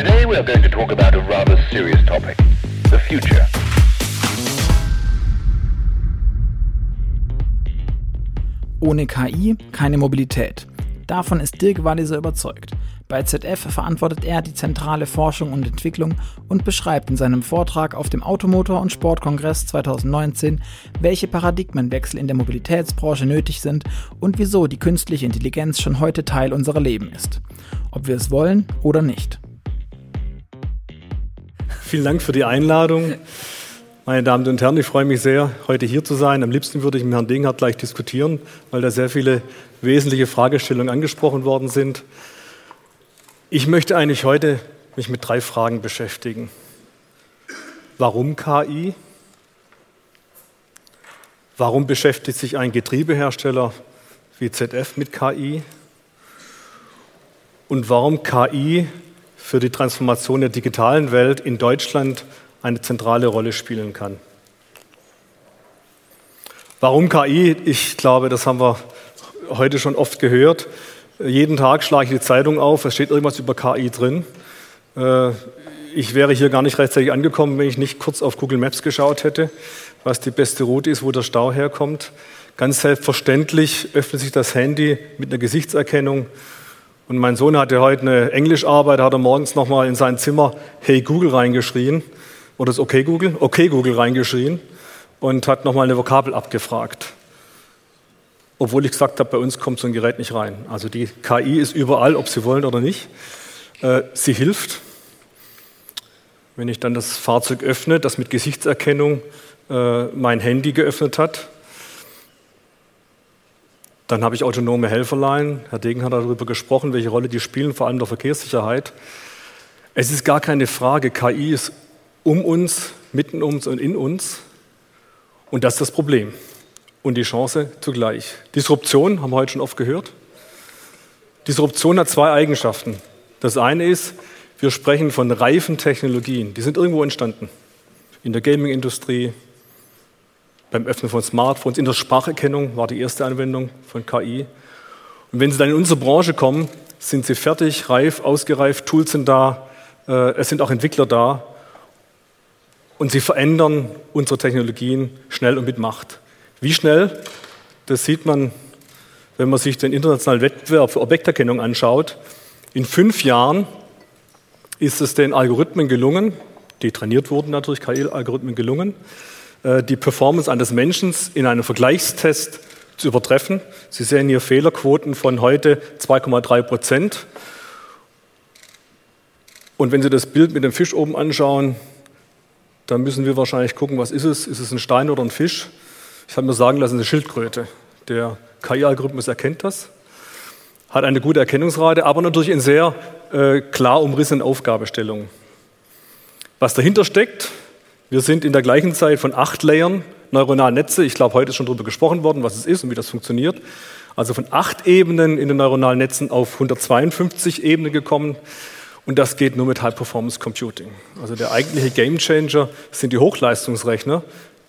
Today we are going to talk about a rather serious topic, the future. Ohne KI keine Mobilität. Davon ist Dirk Walliser überzeugt. Bei ZF verantwortet er die zentrale Forschung und Entwicklung und beschreibt in seinem Vortrag auf dem Automotor- und Sportkongress 2019, welche Paradigmenwechsel in der Mobilitätsbranche nötig sind und wieso die künstliche Intelligenz schon heute Teil unserer Leben ist. Ob wir es wollen oder nicht. Vielen Dank für die Einladung. Meine Damen und Herren, ich freue mich sehr, heute hier zu sein. Am liebsten würde ich mit Herrn Dinghardt gleich diskutieren, weil da sehr viele wesentliche Fragestellungen angesprochen worden sind. Ich möchte eigentlich heute mich mit drei Fragen beschäftigen. Warum KI? Warum beschäftigt sich ein Getriebehersteller wie ZF mit KI? Und warum KI für die Transformation der digitalen Welt in Deutschland eine zentrale Rolle spielen kann. Warum KI? Ich glaube, das haben wir heute schon oft gehört. Jeden Tag schlage ich die Zeitung auf, es steht irgendwas über KI drin. Äh, ich wäre hier gar nicht rechtzeitig angekommen, wenn ich nicht kurz auf Google Maps geschaut hätte, was die beste Route ist, wo der Stau herkommt. Ganz selbstverständlich öffnet sich das Handy mit einer Gesichtserkennung und mein Sohn hatte heute eine Englischarbeit, hat er morgens nochmal in sein Zimmer Hey Google reingeschrien oder das Okay Google, Okay Google reingeschrien und hat nochmal eine Vokabel abgefragt. Obwohl ich gesagt habe, bei uns kommt so ein Gerät nicht rein. Also die KI ist überall, ob Sie wollen oder nicht. Äh, sie hilft. Wenn ich dann das Fahrzeug öffne, das mit Gesichtserkennung äh, mein Handy geöffnet hat, dann habe ich autonome Helferlein. Herr Degen hat darüber gesprochen, welche Rolle die spielen, vor allem der Verkehrssicherheit. Es ist gar keine Frage, KI ist um uns, mitten uns und in uns. Und das ist das Problem und die Chance zugleich. Disruption haben wir heute schon oft gehört. Disruption hat zwei Eigenschaften. Das eine ist, wir sprechen von reifen Technologien. Die sind irgendwo entstanden. In der Gaming-Industrie, beim Öffnen von Smartphones, in der Spracherkennung war die erste Anwendung von KI. Und wenn Sie dann in unsere Branche kommen, sind sie fertig, reif, ausgereift, Tools sind da, äh, es sind auch Entwickler da und sie verändern unsere Technologien schnell und mit Macht. Wie schnell? Das sieht man, wenn man sich den internationalen Wettbewerb für Objekterkennung anschaut. In fünf Jahren ist es den Algorithmen gelungen, die trainiert wurden natürlich, KI-Algorithmen gelungen, die Performance eines Menschen in einem Vergleichstest zu übertreffen. Sie sehen hier Fehlerquoten von heute 2,3 Prozent. Und wenn Sie das Bild mit dem Fisch oben anschauen, dann müssen wir wahrscheinlich gucken, was ist es? Ist es ein Stein oder ein Fisch? Ich habe mir sagen lassen, eine Schildkröte. Der KI-Algorithmus erkennt das, hat eine gute Erkennungsrate, aber natürlich in sehr äh, klar umrissenen Aufgabestellungen. Was dahinter steckt, wir sind in der gleichen Zeit von acht Layern neuronalen Netze, ich glaube, heute ist schon darüber gesprochen worden, was es ist und wie das funktioniert, also von acht Ebenen in den neuronalen Netzen auf 152 Ebenen gekommen. Und das geht nur mit High Performance Computing. Also der eigentliche Game Changer sind die Hochleistungsrechner,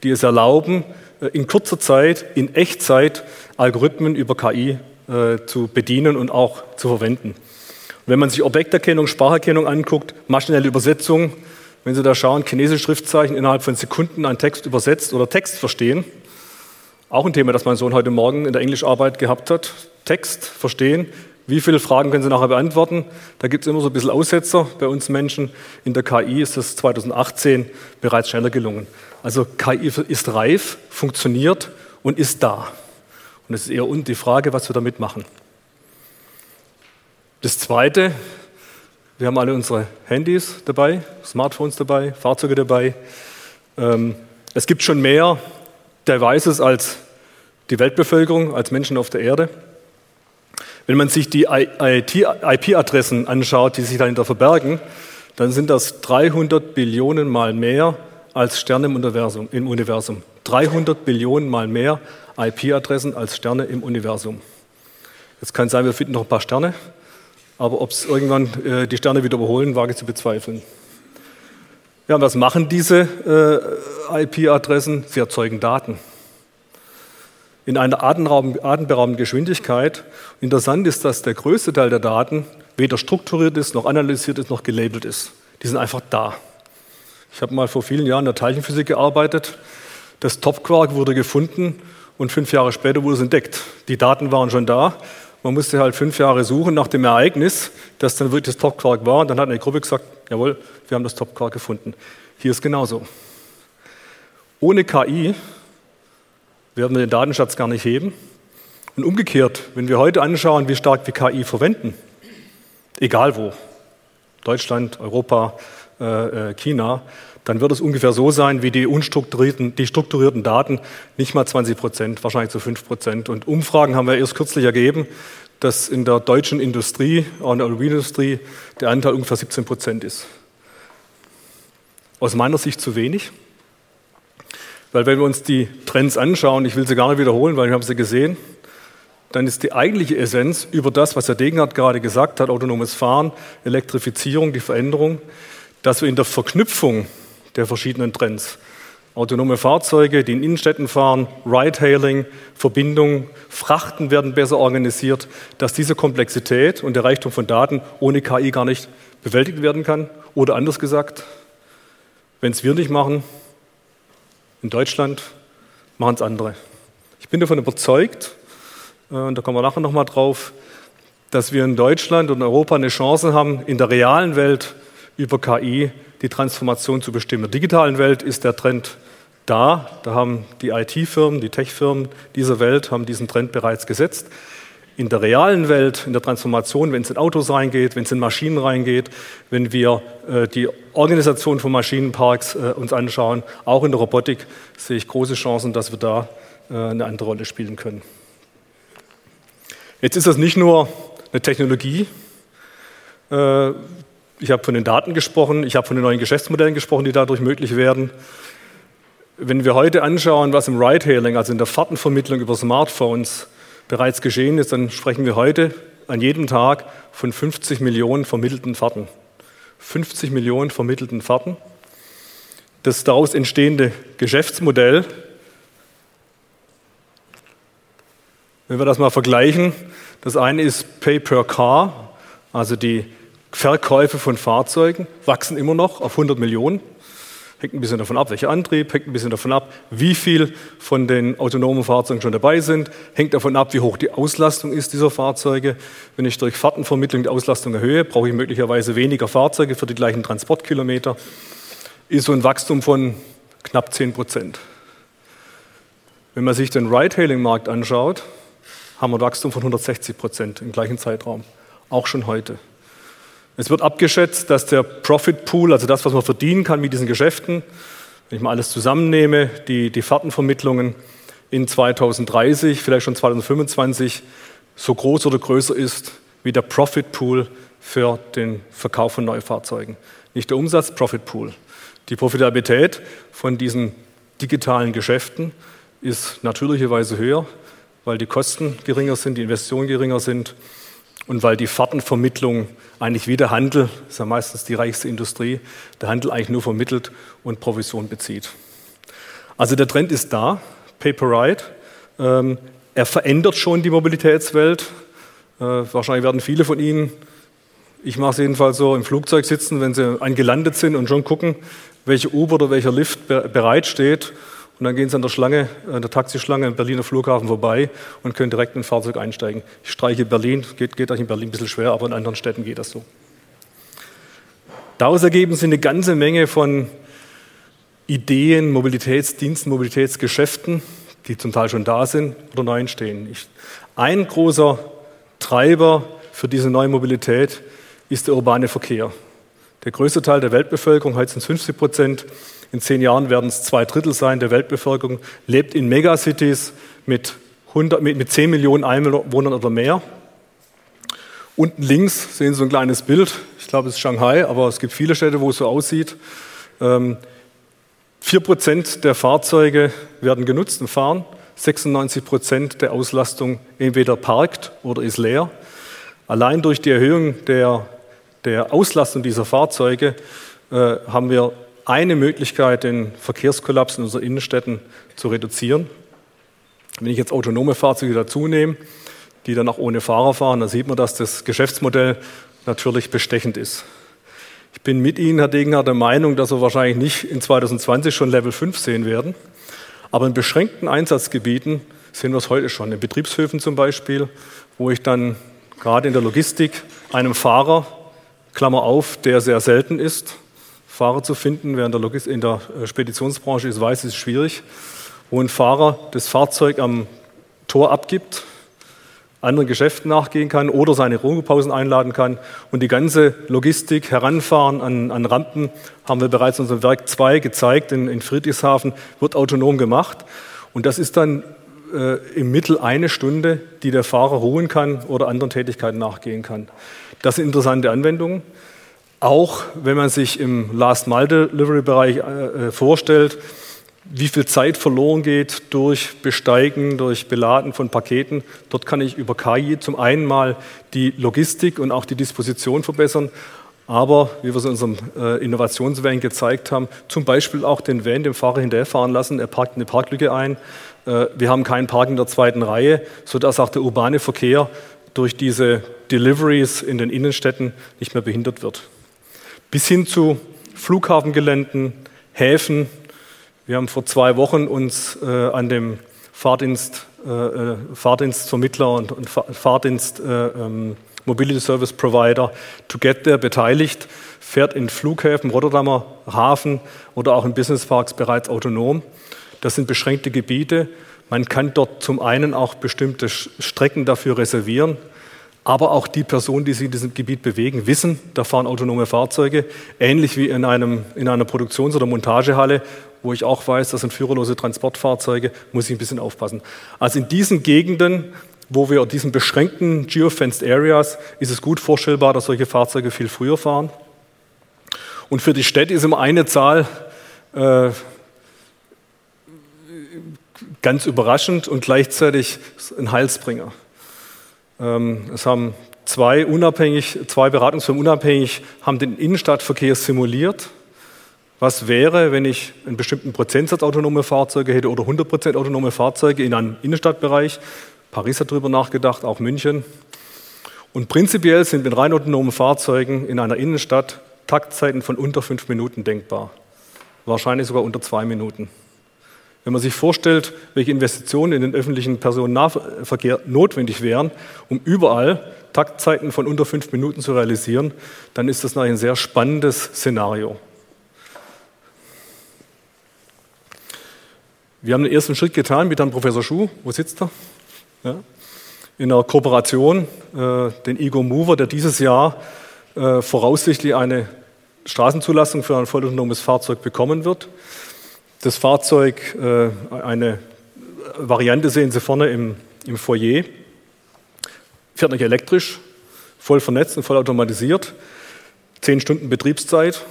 die es erlauben, äh, in kurzer Zeit, in Echtzeit Algorithmen über KI äh, zu bedienen und auch zu verwenden. Wenn man sich Objekterkennung, Spracherkennung anguckt, maschinelle Übersetzung, wenn Sie da schauen, chinesische Schriftzeichen innerhalb von Sekunden einen Text übersetzt oder Text verstehen, auch ein Thema, das mein Sohn heute Morgen in der Englischarbeit gehabt hat. Text verstehen. Wie viele Fragen können Sie nachher beantworten? Da gibt es immer so ein bisschen Aussetzer bei uns Menschen. In der KI ist das 2018 bereits schneller gelungen. Also KI ist reif, funktioniert und ist da. Und es ist eher die Frage, was wir damit machen. Das Zweite, wir haben alle unsere Handys dabei, Smartphones dabei, Fahrzeuge dabei. Ähm, es gibt schon mehr Devices als die Weltbevölkerung, als Menschen auf der Erde. Wenn man sich die IP-Adressen anschaut, die sich dahinter verbergen, dann sind das 300 Billionen Mal mehr als Sterne im Universum. Im Universum. 300 Billionen Mal mehr IP-Adressen als Sterne im Universum. Jetzt kann sein, wir finden noch ein paar Sterne, aber ob es irgendwann äh, die Sterne wieder überholen, wage ich zu bezweifeln. Ja, was machen diese äh, IP-Adressen? Sie erzeugen Daten. In einer atemberaubenden Geschwindigkeit. Interessant ist, dass der größte Teil der Daten weder strukturiert ist, noch analysiert ist, noch gelabelt ist. Die sind einfach da. Ich habe mal vor vielen Jahren in der Teilchenphysik gearbeitet. Das Topquark wurde gefunden und fünf Jahre später wurde es entdeckt. Die Daten waren schon da. Man musste halt fünf Jahre suchen nach dem Ereignis, das dann wirklich das Topquark war. Und dann hat eine Gruppe gesagt, jawohl, wir haben das Topquark gefunden. Hier ist genauso. Ohne KI werden wir den Datenschatz gar nicht heben. Und umgekehrt, wenn wir heute anschauen, wie stark wir KI verwenden, egal wo, Deutschland, Europa, äh, äh, China, dann wird es ungefähr so sein wie die unstrukturierten, die strukturierten Daten, nicht mal 20 Prozent, wahrscheinlich zu 5 Prozent. Und Umfragen haben wir erst kürzlich ergeben, dass in der deutschen Industrie, auch in der Aluminiumindustrie, der Anteil ungefähr 17 Prozent ist. Aus meiner Sicht zu wenig, weil wenn wir uns die Trends anschauen, ich will sie gar nicht wiederholen, weil wir haben sie gesehen, dann ist die eigentliche Essenz über das, was Herr Degenhardt gerade gesagt hat, autonomes Fahren, Elektrifizierung, die Veränderung, dass wir in der Verknüpfung der verschiedenen Trends, autonome Fahrzeuge, die in Innenstädten fahren, Ride-Hailing, Verbindung, Frachten werden besser organisiert, dass diese Komplexität und der Reichtum von Daten ohne KI gar nicht bewältigt werden kann. Oder anders gesagt, wenn es wir nicht machen, in Deutschland, machen es andere. Ich bin davon überzeugt, äh, und da kommen wir nachher nochmal drauf, dass wir in Deutschland und Europa eine Chance haben, in der realen Welt über KI die Transformation zu bestimmen. In der digitalen Welt ist der Trend da. Da haben die IT-Firmen, die Tech-Firmen dieser Welt haben diesen Trend bereits gesetzt. In der realen Welt, in der Transformation, wenn es in Autos reingeht, wenn es in Maschinen reingeht, wenn wir äh, die Organisation von Maschinenparks äh, uns anschauen, auch in der Robotik, sehe ich große Chancen, dass wir da äh, eine andere Rolle spielen können. Jetzt ist das nicht nur eine Technologie. Ich habe von den Daten gesprochen, ich habe von den neuen Geschäftsmodellen gesprochen, die dadurch möglich werden. Wenn wir heute anschauen, was im Ride-Hailing, also in der Fahrtenvermittlung über Smartphones bereits geschehen ist, dann sprechen wir heute an jedem Tag von 50 Millionen vermittelten Fahrten. 50 Millionen vermittelten Fahrten. Das daraus entstehende Geschäftsmodell Wenn wir das mal vergleichen, das eine ist Pay per Car, also die Verkäufe von Fahrzeugen wachsen immer noch auf 100 Millionen. Hängt ein bisschen davon ab, welcher Antrieb, hängt ein bisschen davon ab, wie viel von den autonomen Fahrzeugen schon dabei sind, hängt davon ab, wie hoch die Auslastung ist dieser Fahrzeuge. Wenn ich durch Fahrtenvermittlung die Auslastung erhöhe, brauche ich möglicherweise weniger Fahrzeuge für die gleichen Transportkilometer. Ist so ein Wachstum von knapp 10 Prozent. Wenn man sich den Ride-Hailing-Markt anschaut, haben wir ein Wachstum von 160 Prozent im gleichen Zeitraum, auch schon heute. Es wird abgeschätzt, dass der Profit Pool, also das, was man verdienen kann mit diesen Geschäften, wenn ich mal alles zusammennehme, die, die Fahrtenvermittlungen in 2030, vielleicht schon 2025, so groß oder größer ist wie der Profit Pool für den Verkauf von Neufahrzeugen. Nicht der Umsatz, Profit Pool. Die Profitabilität von diesen digitalen Geschäften ist natürlicherweise höher weil die Kosten geringer sind, die Investitionen geringer sind und weil die Fahrtenvermittlung eigentlich wie der Handel, ist ja meistens die reichste Industrie, der Handel eigentlich nur vermittelt und Provision bezieht. Also der Trend ist da, Pay-per-Ride. Ähm, er verändert schon die Mobilitätswelt. Äh, wahrscheinlich werden viele von Ihnen, ich mache es jedenfalls so, im Flugzeug sitzen, wenn sie angelandet sind und schon gucken, welche Uber oder welcher Lift bereitsteht und dann gehen Sie an der Schlange, an der Taxischlange am Berliner Flughafen vorbei und können direkt in ein Fahrzeug einsteigen. Ich streiche Berlin, geht, geht in Berlin ein bisschen schwer, aber in anderen Städten geht das so. Daraus ergeben sich eine ganze Menge von Ideen, Mobilitätsdiensten, Mobilitätsgeschäften, die zum Teil schon da sind oder neu entstehen. Ein großer Treiber für diese neue Mobilität ist der urbane Verkehr. Der größte Teil der Weltbevölkerung, heute sind es 50 Prozent, in zehn Jahren werden es zwei Drittel sein der Weltbevölkerung, lebt in Megacities mit, 100, mit, mit 10 Millionen Einwohnern oder mehr. Unten links sehen Sie ein kleines Bild. Ich glaube, es ist Shanghai, aber es gibt viele Städte, wo es so aussieht. Ähm, 4% der Fahrzeuge werden genutzt und fahren. 96 Prozent der Auslastung entweder parkt oder ist leer. Allein durch die Erhöhung der, der Auslastung dieser Fahrzeuge äh, haben wir eine Möglichkeit, den Verkehrskollaps in unseren Innenstädten zu reduzieren. Wenn ich jetzt autonome Fahrzeuge dazu nehme, die dann auch ohne Fahrer fahren, dann sieht man, dass das Geschäftsmodell natürlich bestechend ist. Ich bin mit Ihnen, Herr Degener, der Meinung, dass wir wahrscheinlich nicht in 2020 schon Level 5 sehen werden. Aber in beschränkten Einsatzgebieten sehen wir es heute schon. In Betriebshöfen zum Beispiel, wo ich dann gerade in der Logistik einem Fahrer, Klammer auf, der sehr selten ist, Fahrer zu finden, während der Logis in der äh, Speditionsbranche ist, weiß, ist schwierig, wo ein Fahrer das Fahrzeug am Tor abgibt, anderen Geschäften nachgehen kann oder seine Ruhepausen einladen kann. Und die ganze Logistik, Heranfahren an, an Rampen, haben wir bereits in unserem Werk 2 gezeigt, in, in Friedrichshafen, wird autonom gemacht. Und das ist dann äh, im Mittel eine Stunde, die der Fahrer ruhen kann oder anderen Tätigkeiten nachgehen kann. Das sind interessante Anwendungen. Auch wenn man sich im Last-Mile-Delivery-Bereich äh, äh vorstellt, wie viel Zeit verloren geht durch Besteigen, durch Beladen von Paketen. Dort kann ich über KI zum einen mal die Logistik und auch die Disposition verbessern, aber wie wir es in unserem äh, Innovationsvan gezeigt haben, zum Beispiel auch den Van dem Fahrer hinterherfahren lassen. Er parkt eine Parklücke ein. Äh, wir haben keinen Park in der zweiten Reihe, sodass auch der urbane Verkehr durch diese Deliveries in den Innenstädten nicht mehr behindert wird. Bis hin zu Flughafengeländen, Häfen, wir haben vor zwei Wochen uns äh, an dem Fahrdienst, äh, äh Fahrdienstvermittler und, und Fahrdienst äh, ähm, Mobility Service Provider To Get There beteiligt, fährt in Flughäfen, Rotterdamer Hafen oder auch in Businessparks bereits autonom. Das sind beschränkte Gebiete. Man kann dort zum einen auch bestimmte Strecken dafür reservieren, aber auch die Personen, die sich in diesem Gebiet bewegen, wissen, da fahren autonome Fahrzeuge, ähnlich wie in, einem, in einer Produktions- oder Montagehalle, wo ich auch weiß, das sind führerlose Transportfahrzeuge, muss ich ein bisschen aufpassen. Also in diesen Gegenden, wo wir diesen beschränkten Geofenced Areas, ist es gut vorstellbar, dass solche Fahrzeuge viel früher fahren. Und für die Städte ist immer eine Zahl äh, ganz überraschend und gleichzeitig ein Heilsbringer. Ähm, es haben zwei unabhängig, zwei Beratungsfirmen unabhängig haben den Innenstadtverkehr simuliert was wäre, wenn ich einen bestimmten Prozentsatz autonome Fahrzeuge hätte oder 100 Prozent autonome Fahrzeuge in einem Innenstadtbereich? Paris hat darüber nachgedacht, auch München. Und prinzipiell sind mit rein autonomen Fahrzeugen in einer Innenstadt Taktzeiten von unter fünf Minuten denkbar. Wahrscheinlich sogar unter zwei Minuten. Wenn man sich vorstellt, welche Investitionen in den öffentlichen Personennahverkehr notwendig wären, um überall Taktzeiten von unter fünf Minuten zu realisieren, dann ist das ein sehr spannendes Szenario. Wir haben den ersten Schritt getan mit Herrn Professor Schuh, wo sitzt er? Ja. In einer Kooperation, äh, den Ego Mover, der dieses Jahr äh, voraussichtlich eine Straßenzulassung für ein vollautonomes Fahrzeug bekommen wird. Das Fahrzeug, äh, eine Variante sehen Sie vorne im, im Foyer, fährt nicht elektrisch, voll vernetzt und voll automatisiert, zehn Stunden Betriebszeit,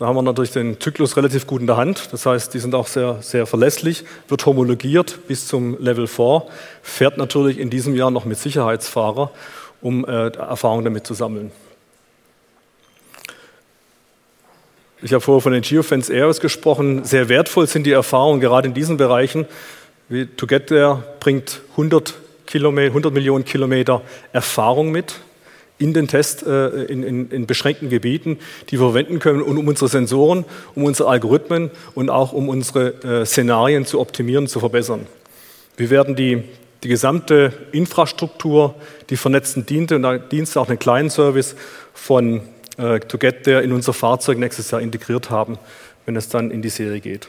da haben wir natürlich den Zyklus relativ gut in der Hand. Das heißt, die sind auch sehr, sehr verlässlich, wird homologiert bis zum Level 4, fährt natürlich in diesem Jahr noch mit Sicherheitsfahrer, um äh, Erfahrung damit zu sammeln. Ich habe vorher von den Geofence Areas gesprochen. Sehr wertvoll sind die Erfahrungen gerade in diesen Bereichen. Wie To Get There bringt 100, Kilometer, 100 Millionen Kilometer Erfahrung mit in den Test äh, in, in, in, beschränkten Gebieten, die wir verwenden können, um unsere Sensoren, um unsere Algorithmen und auch um unsere äh, Szenarien zu optimieren, zu verbessern. Wir werden die, die gesamte Infrastruktur, die vernetzten Dienste und Dienste, auch einen kleinen Service von äh, To Get There in unser Fahrzeug nächstes Jahr integriert haben, wenn es dann in die Serie geht.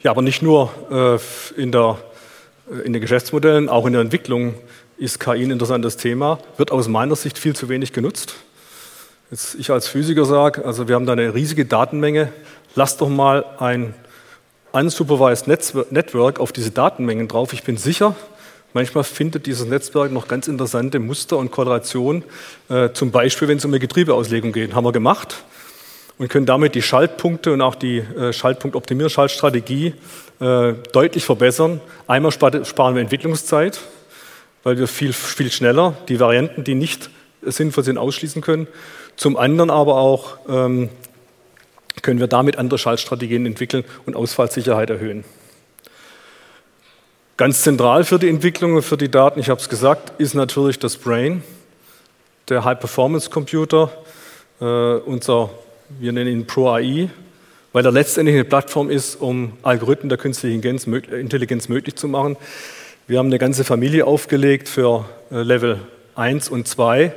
Ja, aber nicht nur äh, in, der, äh, in den Geschäftsmodellen, auch in der Entwicklung ist KI ein interessantes Thema, wird aus meiner Sicht viel zu wenig genutzt. Jetzt ich als Physiker sage, also wir haben da eine riesige Datenmenge, lass doch mal ein unsupervised Network auf diese Datenmengen drauf. Ich bin sicher, manchmal findet dieses Netzwerk noch ganz interessante Muster und Korrelationen, äh, zum Beispiel wenn es um eine Getriebeauslegung geht. Haben wir gemacht und können damit die Schaltpunkte und auch die äh, Schaltpunktoptimierung, Schaltstrategie äh, deutlich verbessern. Einmal sparen wir Entwicklungszeit, weil wir viel, viel schneller die Varianten, die nicht sinnvoll sind, ausschließen können. Zum anderen aber auch ähm, können wir damit andere Schaltstrategien entwickeln und Ausfallsicherheit erhöhen. Ganz zentral für die Entwicklung und für die Daten, ich habe es gesagt, ist natürlich das Brain, der High-Performance-Computer, äh, unser, wir nennen ihn Pro-AI, weil er letztendlich eine Plattform ist, um Algorithmen der künstlichen Intelligenz möglich zu machen. Wir haben eine ganze Familie aufgelegt für äh, Level 1 und 2,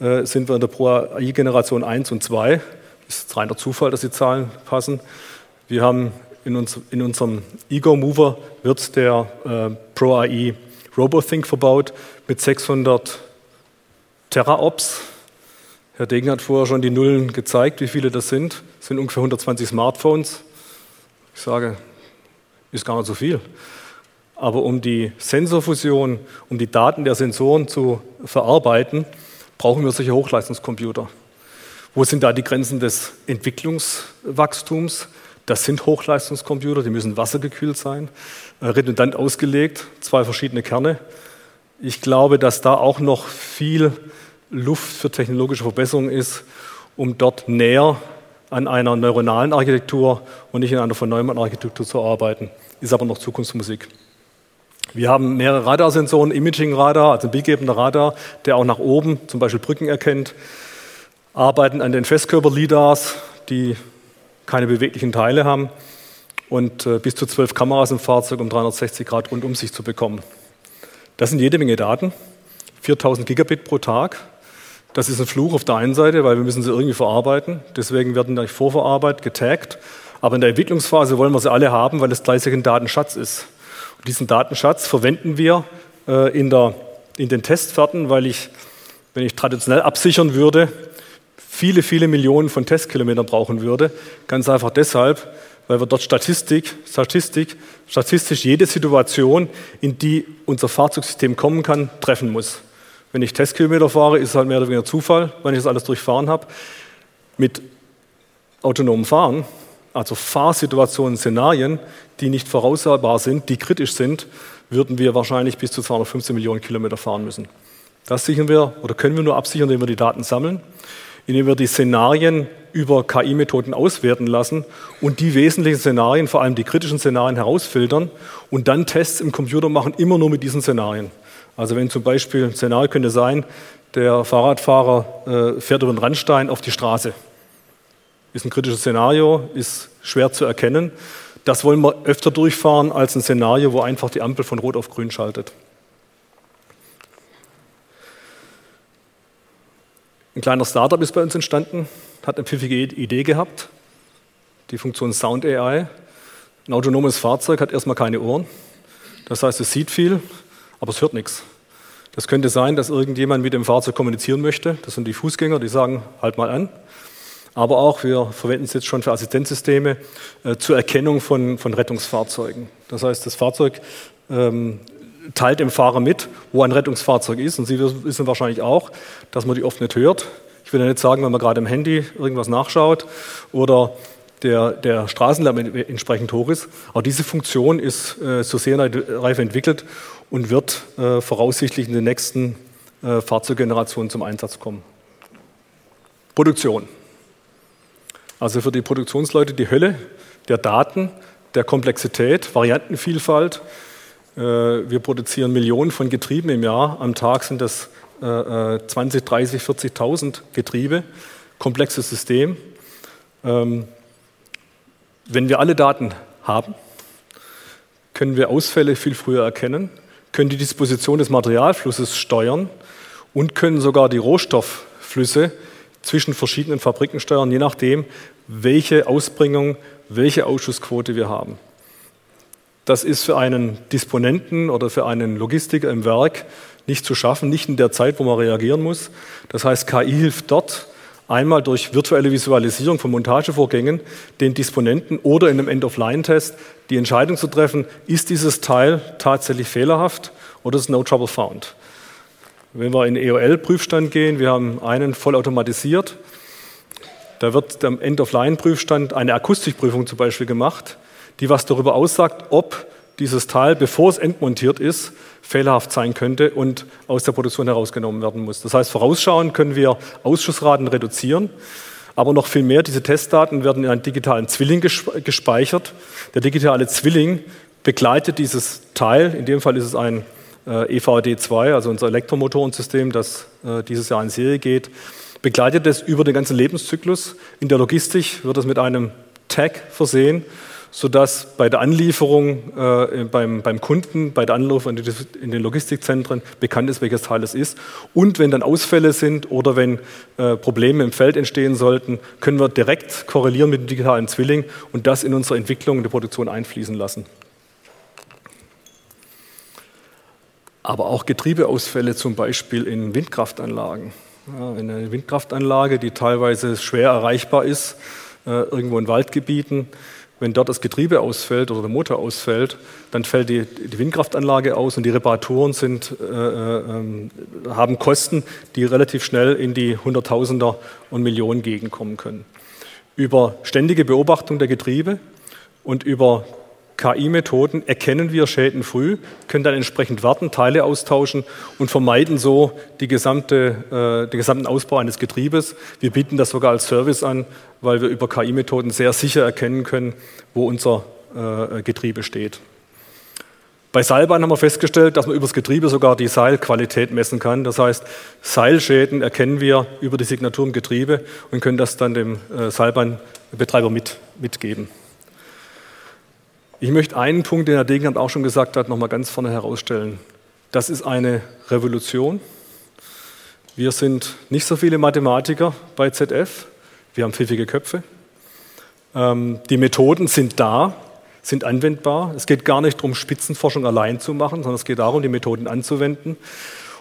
äh, sind wir in der Pro-AI-Generation 1 und 2. Ist reiner Zufall, dass die Zahlen passen. Wir haben in, uns, in unserem Ego-Mover wird der äh, Pro AI RoboThink verbaut mit 600 Teraops. Herr Degen hat vorher schon die Nullen gezeigt, wie viele das sind. Das sind ungefähr 120 Smartphones. Ich sage, ist gar nicht so viel. Aber um die Sensorfusion, um die Daten der Sensoren zu verarbeiten, brauchen wir solche Hochleistungscomputer. Wo sind da die Grenzen des Entwicklungswachstums? Das sind Hochleistungscomputer, die müssen wassergekühlt sein, äh, redundant ausgelegt, zwei verschiedene Kerne. Ich glaube, dass da auch noch viel Luft für technologische Verbesserung ist, um dort näher an einer neuronalen Architektur und nicht in einer von Neumann-Architektur zu arbeiten. Ist aber noch Zukunftsmusik. Wir haben mehrere Radarsensoren, Imaging-Radar, also ein bildgebender Radar, der auch nach oben zum Beispiel Brücken erkennt, arbeiten an den Festkörper-Lidars, die keine beweglichen Teile haben und äh, bis zu zwölf Kameras im Fahrzeug, um 360 Grad rund um sich zu bekommen. Das sind jede Menge Daten, 4000 Gigabit pro Tag. Das ist ein Fluch auf der einen Seite, weil wir müssen sie irgendwie verarbeiten. Deswegen werden die vorverarbeitet, getaggt. Aber in der Entwicklungsphase wollen wir sie alle haben, weil es gleichzeitig ein Datenschatz ist. Und diesen Datenschatz verwenden wir äh, in, der, in den Testfahrten, weil ich, wenn ich traditionell absichern würde, viele, viele Millionen von Testkilometern brauchen würde. Ganz einfach deshalb, weil wir dort Statistik, Statistik, statistisch jede Situation, in die unser Fahrzeugsystem kommen kann, treffen muss. Wenn ich Testkilometer fahre, ist es halt mehr oder weniger Zufall, wenn ich das alles durchfahren habe. Mit autonomem Fahren, also Fahrsituationen, Szenarien, die nicht voraussehbar sind, die kritisch sind, würden wir wahrscheinlich bis zu 215 Millionen Kilometer fahren müssen. Das sichern wir oder können wir nur absichern, indem wir die Daten sammeln indem wir die Szenarien über KI-Methoden auswerten lassen und die wesentlichen Szenarien, vor allem die kritischen Szenarien, herausfiltern und dann Tests im Computer machen, immer nur mit diesen Szenarien. Also wenn zum Beispiel ein Szenario könnte sein, der Fahrradfahrer äh, fährt über den Randstein auf die Straße. Ist ein kritisches Szenario, ist schwer zu erkennen. Das wollen wir öfter durchfahren als ein Szenario, wo einfach die Ampel von Rot auf Grün schaltet. Ein kleiner Startup ist bei uns entstanden, hat eine pfiffige Idee gehabt, die Funktion Sound AI. Ein autonomes Fahrzeug hat erstmal keine Ohren. Das heißt, es sieht viel, aber es hört nichts. Das könnte sein, dass irgendjemand mit dem Fahrzeug kommunizieren möchte. Das sind die Fußgänger, die sagen, halt mal an. Aber auch, wir verwenden es jetzt schon für Assistenzsysteme äh, zur Erkennung von, von Rettungsfahrzeugen. Das heißt, das Fahrzeug ähm, teilt dem Fahrer mit, wo ein Rettungsfahrzeug ist. Und Sie wissen wahrscheinlich auch, dass man die oft nicht hört. Ich will ja nicht sagen, wenn man gerade im Handy irgendwas nachschaut oder der, der Straßenlärm entsprechend hoch ist. Aber diese Funktion ist äh, zur Serienreife entwickelt und wird äh, voraussichtlich in den nächsten äh, Fahrzeuggenerationen zum Einsatz kommen. Produktion. Also für die Produktionsleute die Hölle der Daten, der Komplexität, Variantenvielfalt, wir produzieren Millionen von Getrieben im Jahr. Am Tag sind das 20, 30, 40.000 Getriebe. Komplexes System. Ähm, wenn wir alle Daten haben, können wir Ausfälle viel früher erkennen, können die Disposition des Materialflusses steuern und können sogar die Rohstoffflüsse zwischen verschiedenen Fabriken steuern, je nachdem, welche Ausbringung, welche Ausschussquote wir haben. Das ist für einen Disponenten oder für einen Logistiker im Werk nicht zu schaffen, nicht in der Zeit, wo man reagieren muss. Das heißt, KI hilft dort einmal durch virtuelle Visualisierung von Montagevorgängen den Disponenten oder in einem End-of-Line-Test die Entscheidung zu treffen, ist dieses Teil tatsächlich fehlerhaft oder ist no trouble found. Wenn wir in EOL-Prüfstand gehen, wir haben einen vollautomatisiert, da wird am End-of-Line-Prüfstand eine Akustikprüfung zum Beispiel gemacht die was darüber aussagt, ob dieses Teil, bevor es entmontiert ist, fehlerhaft sein könnte und aus der Produktion herausgenommen werden muss. Das heißt, vorausschauen können wir Ausschussraten reduzieren, aber noch viel mehr, diese Testdaten werden in einem digitalen Zwilling gespeichert. Der digitale Zwilling begleitet dieses Teil, in dem Fall ist es ein äh, EVD2, also unser Elektromotorensystem, das äh, dieses Jahr in Serie geht, begleitet es über den ganzen Lebenszyklus. In der Logistik wird es mit einem Tag versehen, sodass bei der Anlieferung äh, beim, beim, Kunden, bei der Anlieferung in den Logistikzentren bekannt ist, welches Teil es ist. Und wenn dann Ausfälle sind oder wenn äh, Probleme im Feld entstehen sollten, können wir direkt korrelieren mit dem digitalen Zwilling und das in unsere Entwicklung und die Produktion einfließen lassen. Aber auch Getriebeausfälle zum Beispiel in Windkraftanlagen. Ja, eine Windkraftanlage, die teilweise schwer erreichbar ist, äh, irgendwo in Waldgebieten, wenn dort das Getriebe ausfällt oder der Motor ausfällt, dann fällt die, die Windkraftanlage aus und die Reparaturen sind, äh, äh, haben Kosten, die relativ schnell in die Hunderttausender und Millionen Gegend können. Über ständige Beobachtung der Getriebe und über KI-Methoden erkennen wir Schäden früh, können dann entsprechend warten, Teile austauschen und vermeiden so gesamte, äh, den gesamten Ausbau eines Getriebes. Wir bieten das sogar als Service an, weil wir über KI-Methoden sehr sicher erkennen können, wo unser äh, Getriebe steht. Bei Seilbahnen haben wir festgestellt, dass man über das Getriebe sogar die Seilqualität messen kann. Das heißt, Seilschäden erkennen wir über die Signatur im Getriebe und können das dann dem äh, Seilbahnbetreiber mit, mitgeben. Ich möchte einen Punkt, den Herr Degenkamp auch schon gesagt hat, nochmal ganz vorne herausstellen. Das ist eine Revolution. Wir sind nicht so viele Mathematiker bei ZF. Wir haben pfiffige Köpfe. Ähm, die Methoden sind da, sind anwendbar. Es geht gar nicht darum, Spitzenforschung allein zu machen, sondern es geht darum, die Methoden anzuwenden.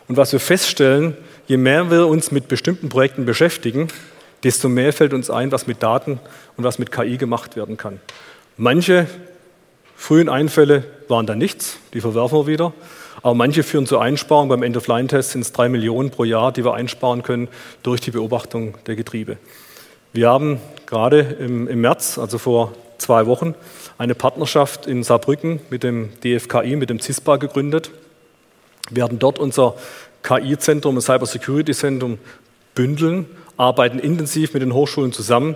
Und was wir feststellen, je mehr wir uns mit bestimmten Projekten beschäftigen, desto mehr fällt uns ein, was mit Daten und was mit KI gemacht werden kann. Manche frühen Einfälle waren dann nichts, die verwerfen wir wieder. Aber manche führen zu Einsparungen. Beim End-of-Line-Test sind es drei Millionen pro Jahr, die wir einsparen können durch die Beobachtung der Getriebe. Wir haben gerade im, im März, also vor zwei Wochen, eine Partnerschaft in Saarbrücken mit dem DFKI, mit dem CISPA gegründet. Wir werden dort unser KI-Zentrum, das Cyber Security Zentrum bündeln, arbeiten intensiv mit den Hochschulen zusammen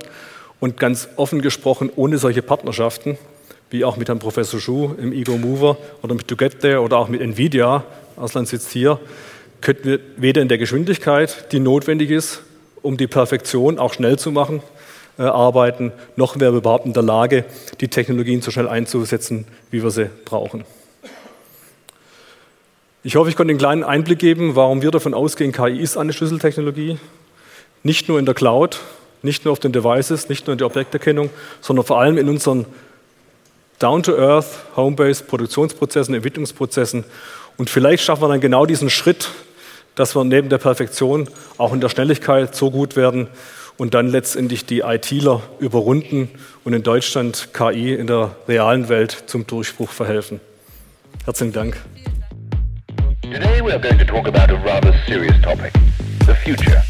und ganz offen gesprochen, ohne solche Partnerschaften wie auch mit Herrn Professor Schuh im Ego Mover oder mit There oder auch mit Nvidia, Aslan sitzt hier, könnten wir weder in der Geschwindigkeit, die notwendig ist, um die Perfektion auch schnell zu machen, äh, arbeiten, noch wären wir überhaupt in der Lage, die Technologien so schnell einzusetzen, wie wir sie brauchen. Ich hoffe, ich konnte einen kleinen Einblick geben, warum wir davon ausgehen, KI ist eine Schlüsseltechnologie, nicht nur in der Cloud, nicht nur auf den Devices, nicht nur in der Objekterkennung, sondern vor allem in unseren Down-to-Earth, Home-Based Produktionsprozessen, Entwicklungsprozessen. Und vielleicht schaffen wir dann genau diesen Schritt, dass wir neben der Perfektion auch in der Schnelligkeit so gut werden und dann letztendlich die ITler überrunden und in Deutschland KI in der realen Welt zum Durchbruch verhelfen. Herzlichen Dank. Today we are going to talk about a rather serious topic, the future.